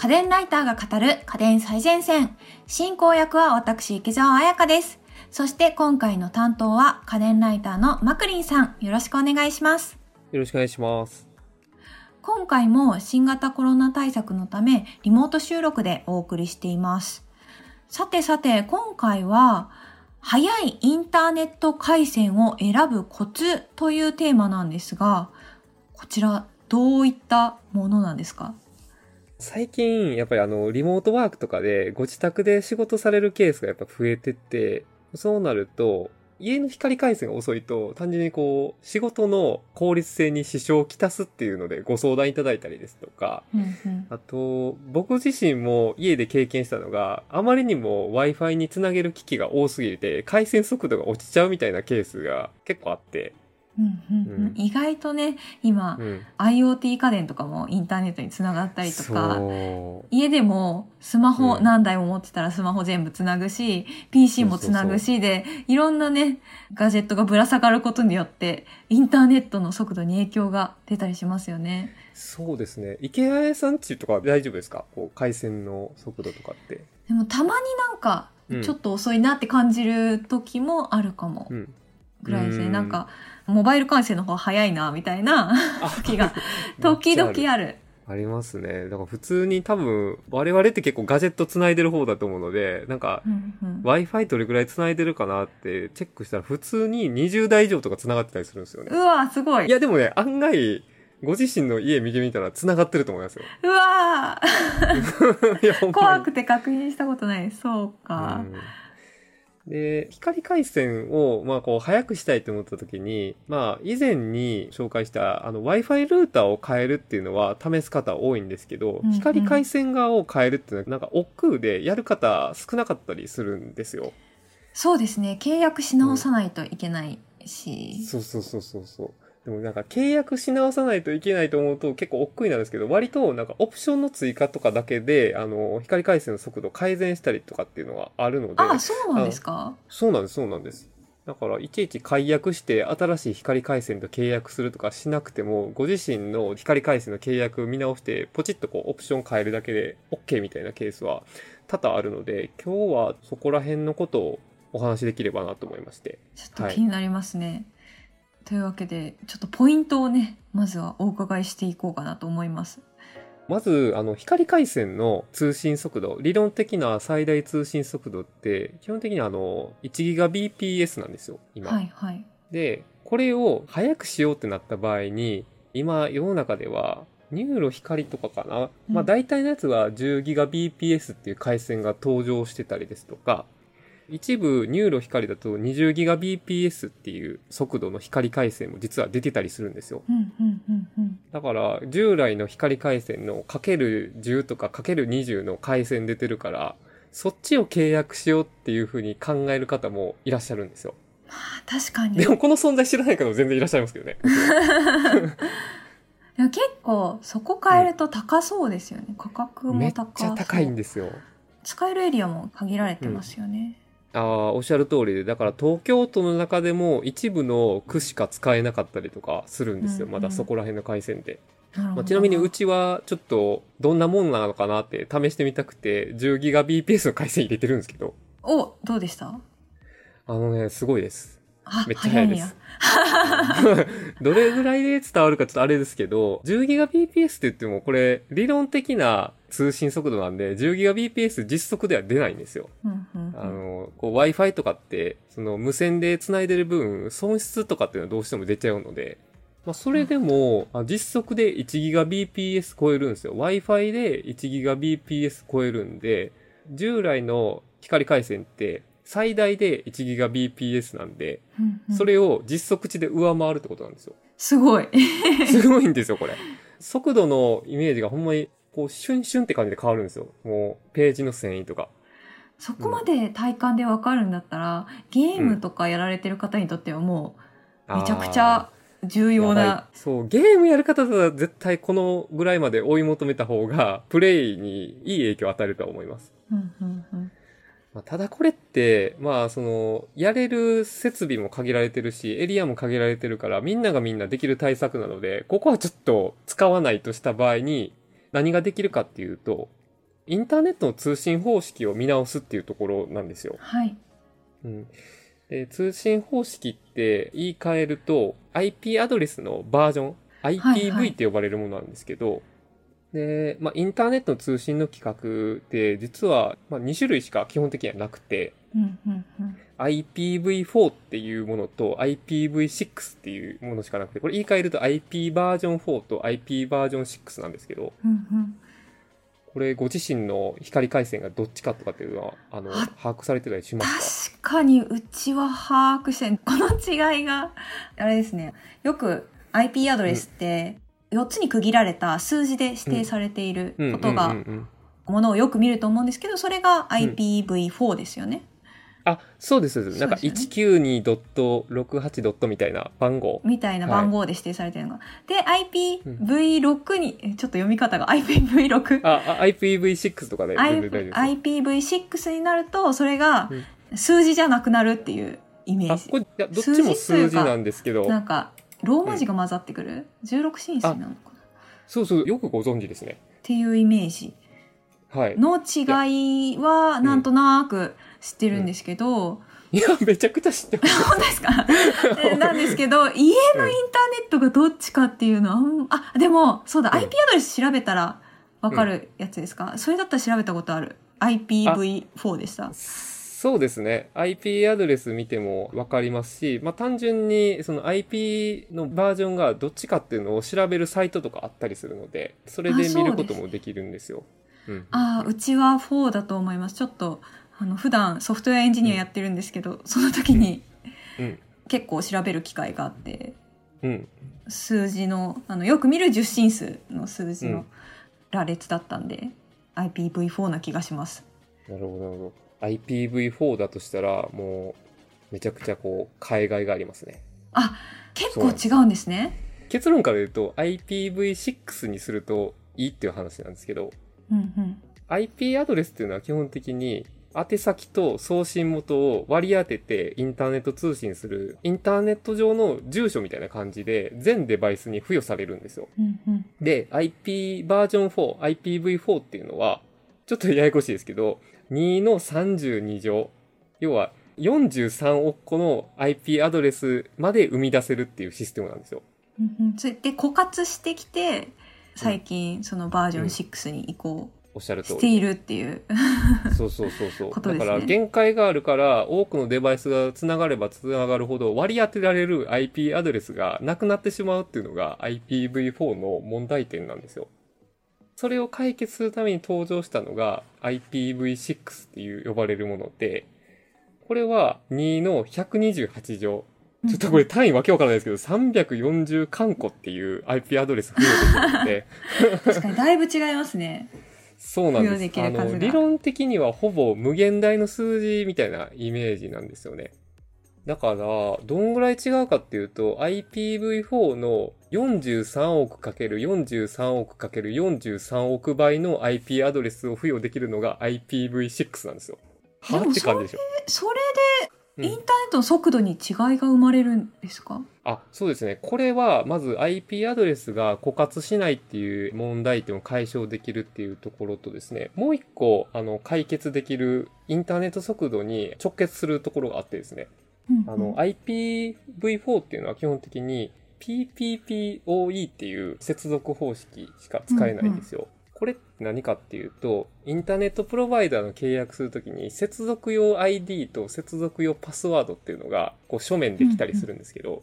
家電ライターが語る家電最前線。進行役は私、池澤彩香です。そして今回の担当は家電ライターのマクリンさん。よろしくお願いします。よろしくお願いします。今回も新型コロナ対策のためリモート収録でお送りしています。さてさて、今回は早いインターネット回線を選ぶコツというテーマなんですが、こちらどういったものなんですか？最近、やっぱりあの、リモートワークとかでご自宅で仕事されるケースがやっぱ増えてって、そうなると、家の光回線が遅いと、単純にこう、仕事の効率性に支障をきたすっていうのでご相談いただいたりですとか、うんうん。あと、僕自身も家で経験したのが、あまりにも Wi-Fi につなげる機器が多すぎて、回線速度が落ちちゃうみたいなケースが結構あって、うんうんうんうん意外とね、今、うん。IoT 家電とかもインターネットにつながったりとか。家でもスマホうん何台も持ってたらスマホ全部つなぐし、PC もつなぐしで、いろんなね、ガジェットがぶら下がることによって、インターネットの速度に影響が出たりしますよね。そうですね。池谷さんちとかは大丈夫ですか？こう、回線の速度とかって。でもたまになんかうん、ちょっと遅いなって感じる時もあるかもう、ん。ぐらいですね。うんなんか、モバイル回線の方が早いな、みたいな時が、時々ある。ありますね。だから普通に多分、我々って結構ガジェット繋いでる方だと思うので、なんか、Wi-Fi どれくらい繋いでるかなってチェックしたら普通に20台以上とか繋がってたりするんですよね。うわすごい。いやでもね、案外、ご自身の家見てみたら繋がってると思いますよ。うわ 怖くて確認したことない。そうか。うんで、光回線を、まあ、こう、早くしたいと思った時に、まあ、以前に紹介した、あの、Wi-Fi ルーターを変えるっていうのは試す方多いんですけど、うんうん光回線側を変えるっていうのは、なんか、億劫でやる方少なかったりするんですよ。そうですね。契約し直さないといけないし。そうそうそうそうそう。でもなんか契約し直さないといけないと思うと結構億劫になるんですけど、割となんかオプションの追加とかだけで、あの、光回線の速度を改善したりとかっていうのはあるので、あ、そうなんですか？そうなんです、そうなんです。だから、いちいち解約して新しい光回線と契約するとかしなくても、ご自身の光回線の契約見直して、ポチッとこう、オプション変えるだけで OK みたいなケースは多々あるので、今日はそこら辺のことをお話しできればなと思いまして。ちょっと気になりますね。というわけで、ちょっとポイントをね、まずはお伺いしていこうかなと思います。まず、あの、光回線の通信速度、理論的な最大通信速度って、基本的にあの、1GBps なんですよ、今。はいはい。で、これを早くしようってなった場合に、今世の中では、 NURO 光とかかな、うんまあ大体のやつは 10GBps っていう回線が登場してたりですとか、一部 NURO 光だと 20GBps っていう速度の光回線も実は出てたりするんですよ。うんうんうんうん。だから従来の光回線のかける10とかかける20の回線出てるから、そっちを契約しようっていう風に考える方もいらっしゃるんですよ。あ確かに。でもこの存在知らない方も全然いらっしゃいますけどね。結構、そこ変えると高そうですよね。価格めっも高そう。ちゃ高いんですよ。使えるエリアも限られてますよね。ああ、おっしゃる通りで、だから東京都の中でも一部の区しか使えなかったりとかするんですよ。うんうんまだそこら辺の回線で。まあ、ちなみにうちはちょっとどんなもんなのかなって試してみたくて 10GBps の回線入れてるんですけど。お、どうでした？あのね、すごいです。あ、めっちゃ早いです。どれぐらいで伝わるかちょっとあれですけど、10GBps って言ってもこれ理論的な通信速度なんで 10GBps 実測では出ないんですよ。うんうんうんあの、Wi-Fi とかって、その無線で繋いでる分、損失とかっていうのはどうしても出ちゃうので、まあ、それでも、あ実測で 1GBps 超えるんですよ。Wi-Fi で 1GBps 超えるんで、従来の光回線って最大で 1GBps なんで、うんうんそれを実測値で上回るってことなんですよ。すごい。すごいんですよ、これ。速度のイメージがほんまに、こう、シュンシュンって感じで変わるんですよ。もう、ページの繊維とか。そこまで体感でわかるんだったら、ゲームとかやられてる方にとってはもう、めちゃくちゃ重要な。いそう、ゲームやる方は絶対このぐらいまで追い求めた方が、プレイにいい影響を与えるとは思います。うんうんうんまあ、ただこれって、まあその、やれる設備も限られてるし、エリアも限られてるから、みんながみんなできる対策なので、ここはちょっと使わないとした場合に、何ができるかっていうと、インターネットの通信方式を見直すっていうところなんですよ。はい。うん。で、通信方式って言い換えると IP アドレスのバージョン、はいはい IPv って呼ばれるものなんですけど、で、まあ、インターネットの通信の規格って実は、まあ、2種類しか基本的にはなくて、うんうんうん。IPv4 っていうものと IPv6 っていうものしかなくて、これ言い換えると IP バージョン4と IP バージョン6なんですけど、うんうん。これご自身の光回線がどっちかとかっていうのは、あの、あ把握されてたりしますか？確かにうちは把握してこの違いがあれですねよく IP アドレスって4つに区切られた数字で指定されているうん。ことがものをよく見ると思うんですけどそれが IPv4 ですよね、あ、そうです。そうです。なんかそうです 192.68. みたいな番号。みたいな番号で指定されてるのが、で IPv6 にえちょっと読み方が IPv6 あ、あ IPv6 とかで全然大丈夫です。IPv6 になるとそれが数字じゃなくなるっていうイメーあ、ジこれ、どっちも数字なんですけど、なんかローマ字が混ざってくる、16進数なのかな？っそうそう、よくご存知ですね。ていうイメージ。はい。の違いはなんとなく知ってるんですけど、いや、めちゃくちゃ知ってます。本当ですか？えなんですけど 家のインターネットがどっちかっていうのはあんあでもそうだ、うん。IP アドレス調べたらわかるやつですか、それだったら調べたことある？IPv4 でしたそうですね。IP アドレス見てもわかりますし、まあ単純にその IP のバージョンがどっちかっていうのを調べるサイトとかあったりするので、それで見ることもできるんですよ。うん。ああうちは4だと思いますちょっとあの普段ソフトウェアエンジニアやってるんですけど、その時にうん。結構調べる機会があってうん。数字のあのよく見る十進数の数字のうん羅列だったんで、IPv4 な気がしますなるほど、なるほど。IPv4 だとしたら、もう、めちゃくちゃこう、海外がありますね。あ結構違うんですね結論から言うと、IPv6 にするといいっていう話なんですけど、うんうん IP アドレスっていうのは基本的に、宛先と送信元を割り当ててインターネット通信するインターネット上の住所みたいな感じで全デバイスに付与されるんですよ。うんうんで、IP バージョン4、IPv4 っていうのは、ちょっとややこしいですけど、2の32乗、要は43億個の IP アドレスまで生み出せるっていうシステムなんですよ。うんうんそれで枯渇してきて最近そのバージョン6に移行おっしゃる通り。しているっていう、そうそうそうそう。ねだから限界があるから、多くのデバイスが繋がれば繋がるほど割り当てられる IP アドレスがなくなってしまうっていうのが IPv4 の問題点なんですよ。それを解決するために登場したのが IPv6 っていう呼ばれるもので、これは2の128乗。ちょっとこれ単位わけわからないですけど、340カンコっていう IP アドレス付与できるので、確かにだいぶ違いますね そうなんでです。あの、理論的にはほぼ無限大の数字みたいなイメージなんですよね。だから、どんぐらい違うかっていうと、IPv4 の43億 ×43 億 ×43 億倍の IP アドレスを付与できるのが IPv6 なんですよ。はって感じでしょ。それうんでインターネットの速度に違いが生まれるんですか、あ、そうですね。これは、まず IP アドレスが枯渇しないっていう問題点を解消できるっていうところとですね、もう一個、あの、解決できるインターネット速度に直結するところがあってですね、うんうんあの、IPv4 っていうのは基本的に PPPoE っていう接続方式しか使えないんですよ。これって何かっていうと、インターネットプロバイダーの契約するときに接続用 ID と接続用パスワードっていうのがこう書面できたりするんですけど、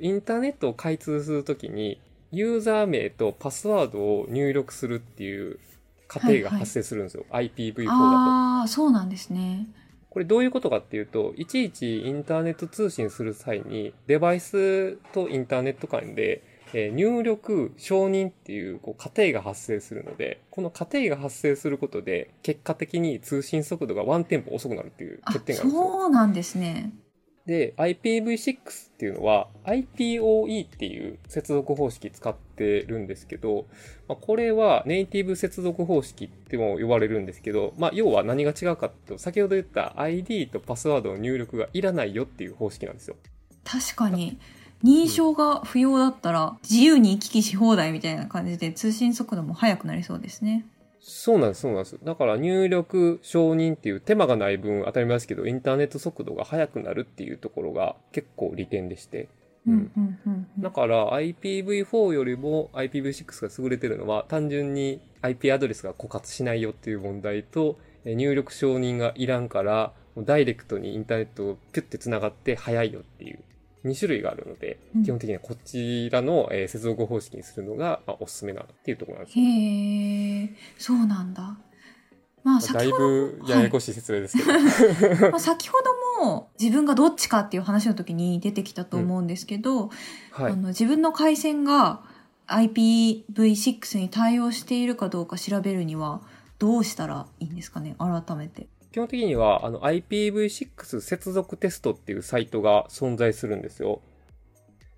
インターネットを開通するときにユーザー名とパスワードを入力するっていう過程が発生するんですよ。IPv4 だと。ああそうなんですねこれどういうことかっていうと、いちいちインターネット通信する際に、デバイスとインターネット間で、え入力、承認っていうこう過程が発生するので、この過程が発生することで、結果的に通信速度がワンテンポ遅くなるっていう欠点があるんですよ。そうなんですねで、IPv6 っていうのは IPOE っていう接続方式使ってるんですけど、まあ、これはネイティブ接続方式っても呼ばれるんですけど、まあ、要は何が違うかっていうと、先ほど言った ID とパスワードの入力がいらないよっていう方式なんですよ。確かに認証が不要だったら自由に行き来し放題みたいな感じで通信速度も速くなりそうですねそうなんです、そうなんです。だから入力承認っていう手間がない分当たり前ですけど、インターネット速度が速くなるっていうところが結構利点でして。うんうんうんうんだから IPv4 よりも IPv6 が優れてるのは単純に IP アドレスが枯渇しないよっていう問題とえー入力承認がいらんからもうダイレクトにインターネットをピュッて繋がって早いよっていう2種類があるので、うん基本的にはこちらの、えー接続方式にするのが、まあ、おすすめなっていうところなんですよ。へえそうなんだまあまあだい先ほどぶややこしい説明ですけど。まあ、先ほども自分がどっちかっていう話の時に出てきたと思うんですけど、はいあ。の自分の回線が IPv6 に対応しているかどうか調べるにはどうしたらいいんですかね改めて。基本的には、あの、IPv6 接続テストっていうサイトが存在するんですよ。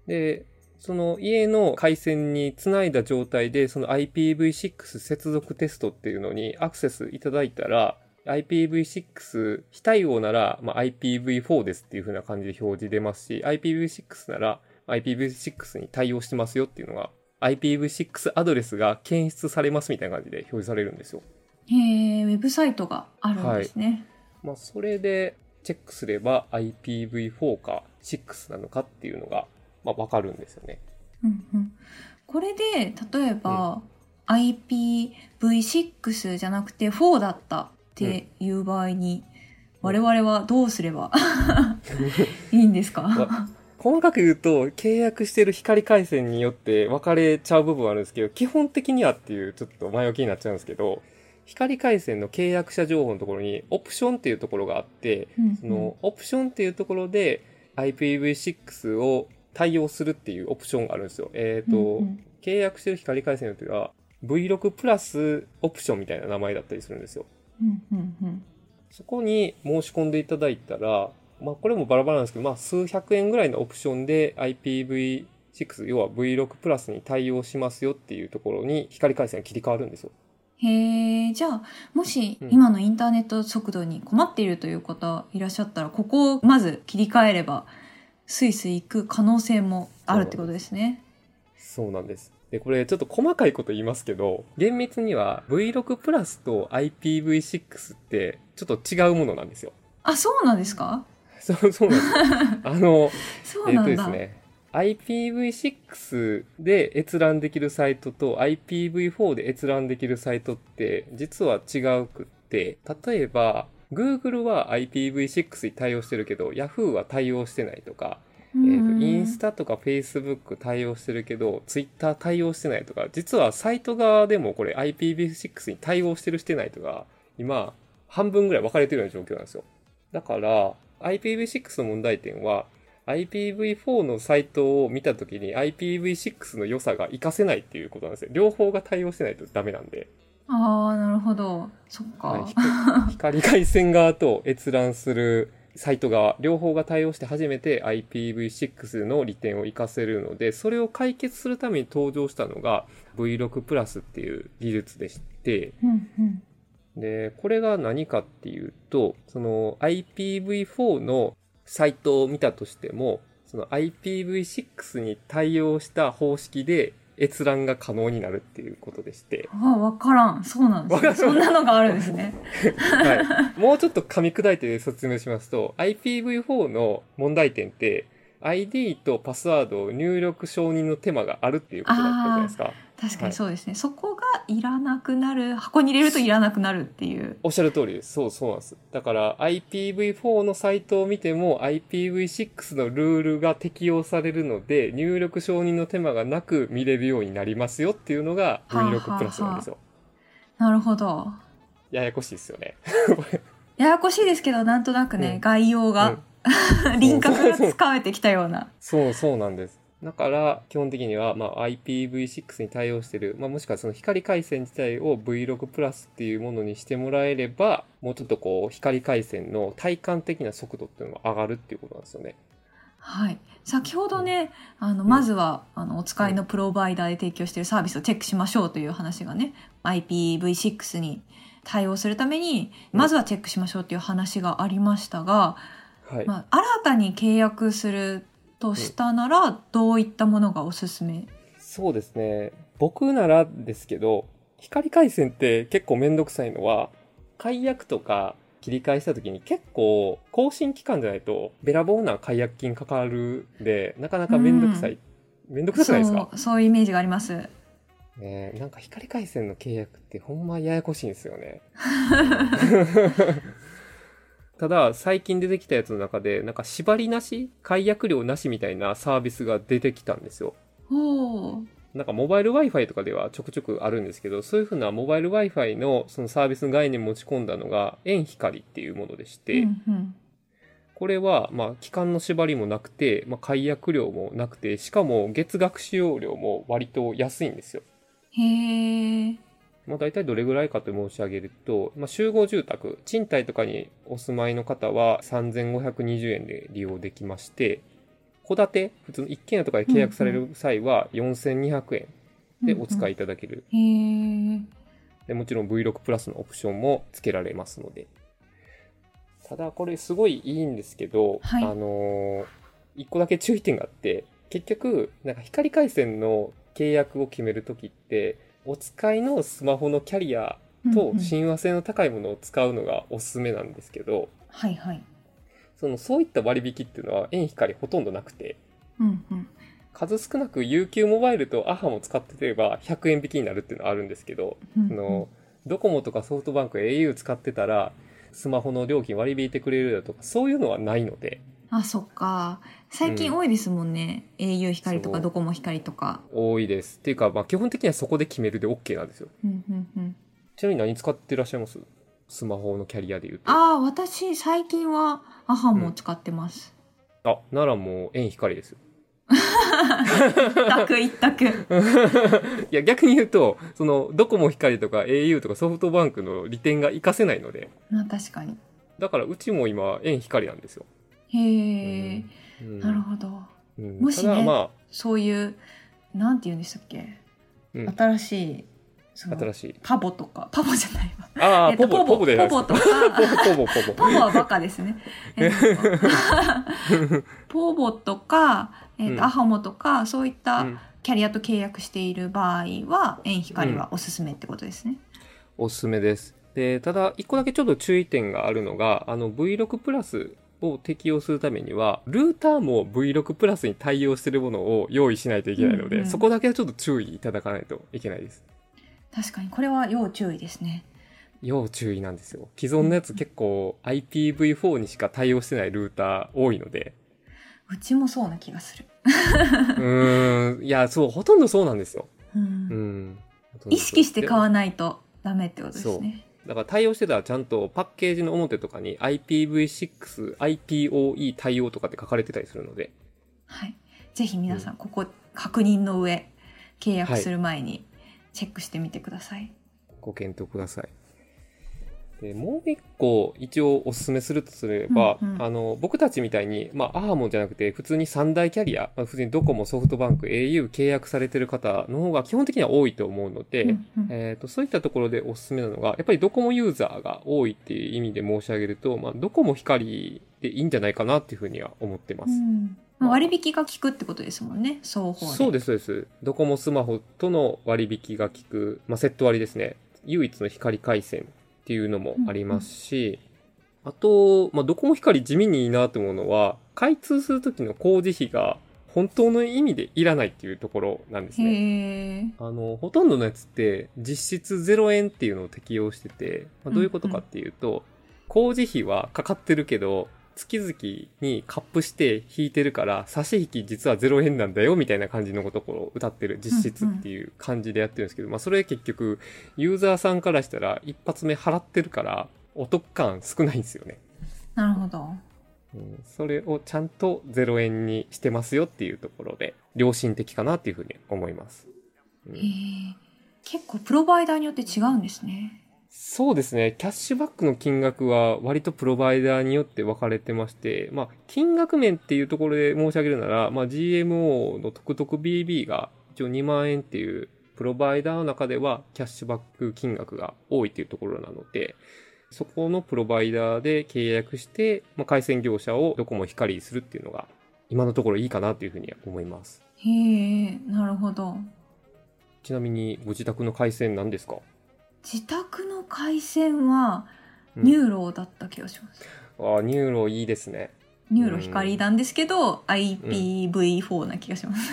で、その家の回線につないだ状態で、その IPv6 接続テストっていうのにアクセスいただいたら、IPv6 非対応なら、まあ、IPv4 ですっていう風な感じで表示出ますし、IPv6 なら IPv6 に対応してますよっていうのが、IPv6 アドレスが検出されますみたいな感じで表示されるんですよ。へえ、ウェブサイトがあるんですね。まあ、それでチェックすれば IPv4 か6なのかっていうのが、まあ、わかるんですよね。うんうん、これで例えば、IPv6 じゃなくて4だったっていう場合に、我々はどうすればいいんですか？わ細かく言うと、契約してる光回線によって分かれちゃう部分はあるんですけど、基本的にはっていうちょっと前置きになっちゃうんですけど、光回線の契約者情報のところにオプションっていうところがあって、うんそのオプションっていうところで IPv6 を対応するっていうオプションがあるんですよ。えっ、と、うんうん契約してる光回線っては V6 プラスオプションみたいな名前だったりするんですよ。うんうんうんそこに申し込んでいただいたら、まあこれもバラバラなんですけど、まあ数百円ぐらいのオプションで IPv6、要は V6 プラスに対応しますよっていうところに光回線が切り替わるんですよ。へえ、じゃあ、もしうん今のインターネット速度に困っているという方いらっしゃったら、ここをまず切り替えれば、スイスイ行く可能性もあるってことですね。そうなんです。で、これちょっと細かいこと言いますけど、厳密には V6 プラスと IPv6 ってちょっと違うものなんですよ。あ、そうなんですか？そう、そうなんです。あの、えっ、そうなんだ。とですね、IPv6 で閲覧できるサイトと IPv4 で閲覧できるサイトって実は違うくって、例えば Google は IPv6 に対応してるけど Yahoo は対応してないとか、えーとインスタとか Facebook 対応してるけど Twitter 対応してないとか、実はサイト側でもこれ IPv6 に対応してるしてないとか、今半分ぐらい分かれてるような状況なんですよ。だから、IPv6 の問題点は、IPv4 のサイトを見たときに IPv6 の良さが活かせないっていうことなんですよ。両方が対応してないとダメなんで。ああ、なるほど。そっか。はい光 光回線側と閲覧するサイト側、両方が対応して初めて IPv6 の利点を活かせるので、それを解決するために登場したのが V6 プラスっていう技術でして、うんうん。で、これが何かっていうと、その IPv4 のサイトを見たとしても、その IPv6 に対応した方式で閲覧が可能になるっていうことでして、ああ、わからん。そうなんですそんなのがあるんですね。はい。もうちょっと噛み砕いて説明しますと、IPv4 の問題点って、ID とパスワードを入力承認の手間があるっていうことだったじゃないですか。確かはいにそうですね。そこがいらなくなる、箱に入れるといらなくなるっていう。おっしゃる通りです。そうそうなんです。だから IPv4 のサイトを見ても IPv6 のルールが適用されるので入力承認の手間がなく見れるようになりますよっていうのがはあはあ V6 プラスなんですよ。なるほど。ややこしいですよね。ややこしいですけど、なんとなくね、うん概要が、輪郭がつかめてきたような。そうそうなんです。だから、基本的には、まあ、IPv6 に対応してる、まあ、もしくはその光回線自体を V6 プラスっていうものにしてもらえれば、もうちょっとこう、光回線の体感的な速度っていうのが上がるっていうことなんですよね。はい。先ほどね、あの、まずは、あの、お使いのプロバイダーで提供しているサービスをチェックしましょうという話がね、IPv6 に対応するために、まずはチェックしましょうという話がありましたが、はい。まあ、新たに契約するとしたなら、どういったものがおすすめ？そうですね。僕ならですけど、光回線って結構めんどくさいのは、解約とか切り替えした時に結構更新期間じゃないとべらぼうな解約金かかるんで、なかなかめんどくさい。めんどくさくないですか？そう、いうイメージがあります。ねえなんか光回線の契約ってほんまややこしいんですよね。ただ、最近出てきたやつの中で、なんか縛りなし解約料なしみたいなサービスが出てきたんですよ。なんかモバイル Wi-Fi とかではちょくちょくあるんですけど、そういうふうなモバイル Wi-Fi のそのサービスの概念持ち込んだのが、円光っていうものでして、うんうんこれは、まあ、期間の縛りもなくて、まあ、解約料もなくて、しかも月額使用料も割と安いんですよ。へえ。まあ、大体どれぐらいかと申し上げると、まあ、集合住宅、賃貸とかにお住まいの方は3520円で利用できまして、戸建て、普通の一軒家とかで契約される際は4200円でお使いいただける。へえ。でもちろん V6 プラスのオプションも付けられますので。ただこれすごいいいんですけど、はいあのー一個だけ注意点があって、結局、なんか光回線の契約を決めるときって、お使いのスマホのキャリアとうんうん親和性の高いものを使うのがおすすめなんですけど、はいはい。そのそういった割引っていうのは円光ほとんどなくて、うんうん。数少なく UQ モバイルと AHA も使ってれば100円引きになるっていうのはあるんですけど、うんあの、ドコモとかソフトバンク、au 使ってたら、スマホの料金割り引いてくれるだとか、そういうのはないので、あ、そっか。最近多いですもんね。au 光とかドコモ光とか。多いです。っていうか、まあ、基本的にはそこで決めるで OK なんですよ。うんうんうん。ちなみに何使ってらっしゃいます？スマホのキャリアで言うと。あ、ああ、私最近はアハモを使ってます。ならもう、円光ですよ。一択一択。いや、逆に言うと、その、ドコモ光とか au とかソフトバンクの利点が活かせないので、まあ確かに。だからうちも今、円光なんですよ。へえ、うんなるほど。うんもしねまそういう、なんて言うんでしたっけ、うん新しい、新しい。パボとか、パボじゃないわ。ああ、えっとポボ、ポボ。ポボとか、ポボ、ポボ。ポボはバカですね。えっと ポボとか、えっとうんアハモとか、そういったうんキャリアと契約している場合は、円光はおすすめってことですね。おすすめです。で、ただ、一個だけちょっと注意点があるのが、あの V6 プラスを適用するためには、ルーターも V6 プラスに対応しているものを用意しないといけないので、うんうんそこだけはちょっと注意いただかないといけないです。確かに、これは要注意ですね。要注意なんですよ。既存のやつ結構 IPv4 にしか対応してないルーター多いので、うちもそうな気がする。うーん、いや、そう、ほとんどそうなんですよ。うんうん。意識して買わないとダメってことですね。だから対応してたらちゃんとパッケージの表とかに IPv6、IPOE 対応とかって書かれてたりするので、はい。ぜひ皆さん、ここ確認の上、契約する前にチェックしてみてください。ご検討ください。でもう一個一応お勧めするとすれば、うんうんあの僕たちみたいに、まあ、アハモじゃなくて普通に三大キャリア、まあ、普通にドコモ、ソフトバンク、au 契約されてる方の方が基本的には多いと思うので、うんうんえー、とそういったところでおすすめなのが、やっぱりドコモユーザーが多いっていう意味で申し上げると、まあ、ドコモ光でいいんじゃないかなっていうふうには思ってます。うんまあ割引が効くってことですもんね、双方で。そうです、そうです。ドコモスマホとの割引が効く、まあ、セット割ですね。唯一の光回線っていうのもありますし、あと、まあ、ドコモ光地味にいいなと思うのは、開通するときの工事費が本当の意味でいらないっていうところなんですね。あの、ほとんどのやつって実質0円っていうのを適用してて、まあ、どういうことかっていうと、工事費はかかってるけど、月々にカップして引いてるから、差し引き実は0円なんだよみたいな感じのところを歌ってる実質っていう感じでやってるんですけど、まあそれ結局ユーザーさんからしたら一発目払ってるからお得感少ないんですよね。なるほど。うん、それをちゃんと0円にしてますよっていうところで良心的かなっていうふうに思います。うん。結構プロバイダーによって違うんですね。そうですね。キャッシュバックの金額は割とプロバイダーによって分かれてまして、まあ、金額面っていうところで申し上げるなら、まあ、GMO のトクトク BB が一応2万円っていうプロバイダーの中ではキャッシュバック金額が多いっていうところなので、そこのプロバイダーで契約して、まあ、回線業者をどこも光にするっていうのが今のところいいかなというふうには思います。へえ、なるほど。ちなみにご自宅の回線何ですか？自宅の回線はうん NURO だった気がします。ああ、 NURO いいですね。 NURO 光なんですけど、IPv4 な気がします。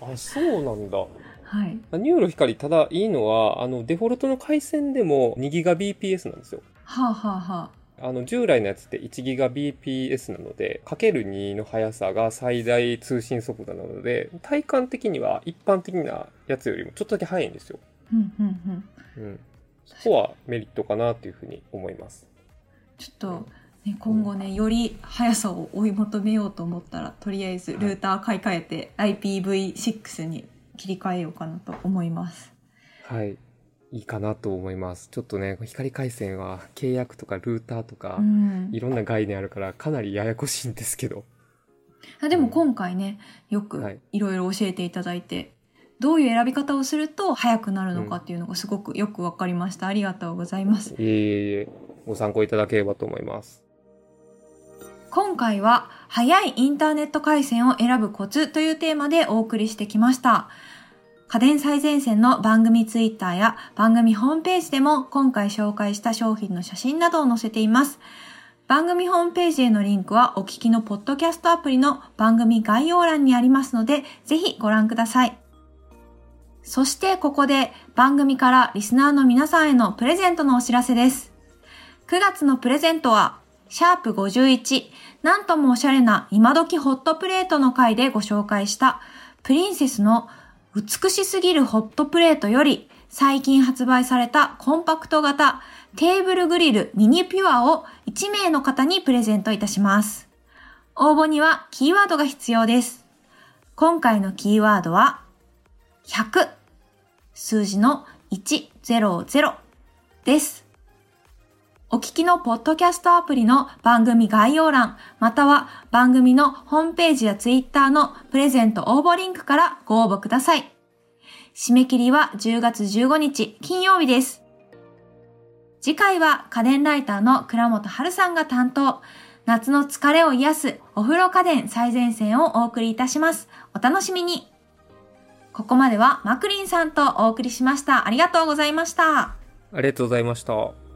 あ、そうなんだ。はい。あ NURO 光、ただいいのは、あの、デフォルトの回線でも 2GBps なんですよ。はあ、はあはあ、あの、従来のやつって 1GBps なので、かける2の速さが最大通信速度なので、体感的には一般的なやつよりもちょっとだけ速いんですよ。うんうんうん。うん。そこはメリットかなというふうに思います。ちょっと、ね、今後ね、より速さを追い求めようと思ったら、とりあえずルーター買い替えて IPv6 に切り替えようかなと思います。はい。いいかなと思います。ちょっとね、光回線は契約とかルーターとかう、んい。ろんな概念あるからかなりややこしいんですけど。あでも今回ね、よくはいいろいろ教えていただいて、どういう選び方をすると速くなるのかっていうのがすごくよくわかりました。ありがとうございます。いえいえご参考いただければと思います。今回は、速いインターネット回線を選ぶコツというテーマでお送りしてきました。家電最前線の番組ツイッターや番組ホームページでも今回紹介した商品の写真などを載せています。番組ホームページへのリンクはお聞きのポッドキャストアプリの番組概要欄にありますので、ぜひご覧ください。そしてここで番組からリスナーの皆さんへのプレゼントのお知らせです。9月のプレゼントは、シャープ51、なんともおしゃれな今時ホットプレートの回でご紹介した、プリンセスの美しすぎるホットプレートより、最近発売されたコンパクト型テーブルグリルミニピュアを1名の方にプレゼントいたします。応募にはキーワードが必要です。今回のキーワードは、100、数字の100です。お聞きのポッドキャストアプリの番組概要欄、または番組のホームページやツイッターのプレゼント応募リンクからご応募ください。締め切りは10月15日金曜日です。次回は家電ライターの倉本春さんが担当。夏の疲れを癒すお風呂家電最前線をお送りいたします。お楽しみに。ここまではマクリンさんとお送りしました。ありがとうございました。ありがとうございました。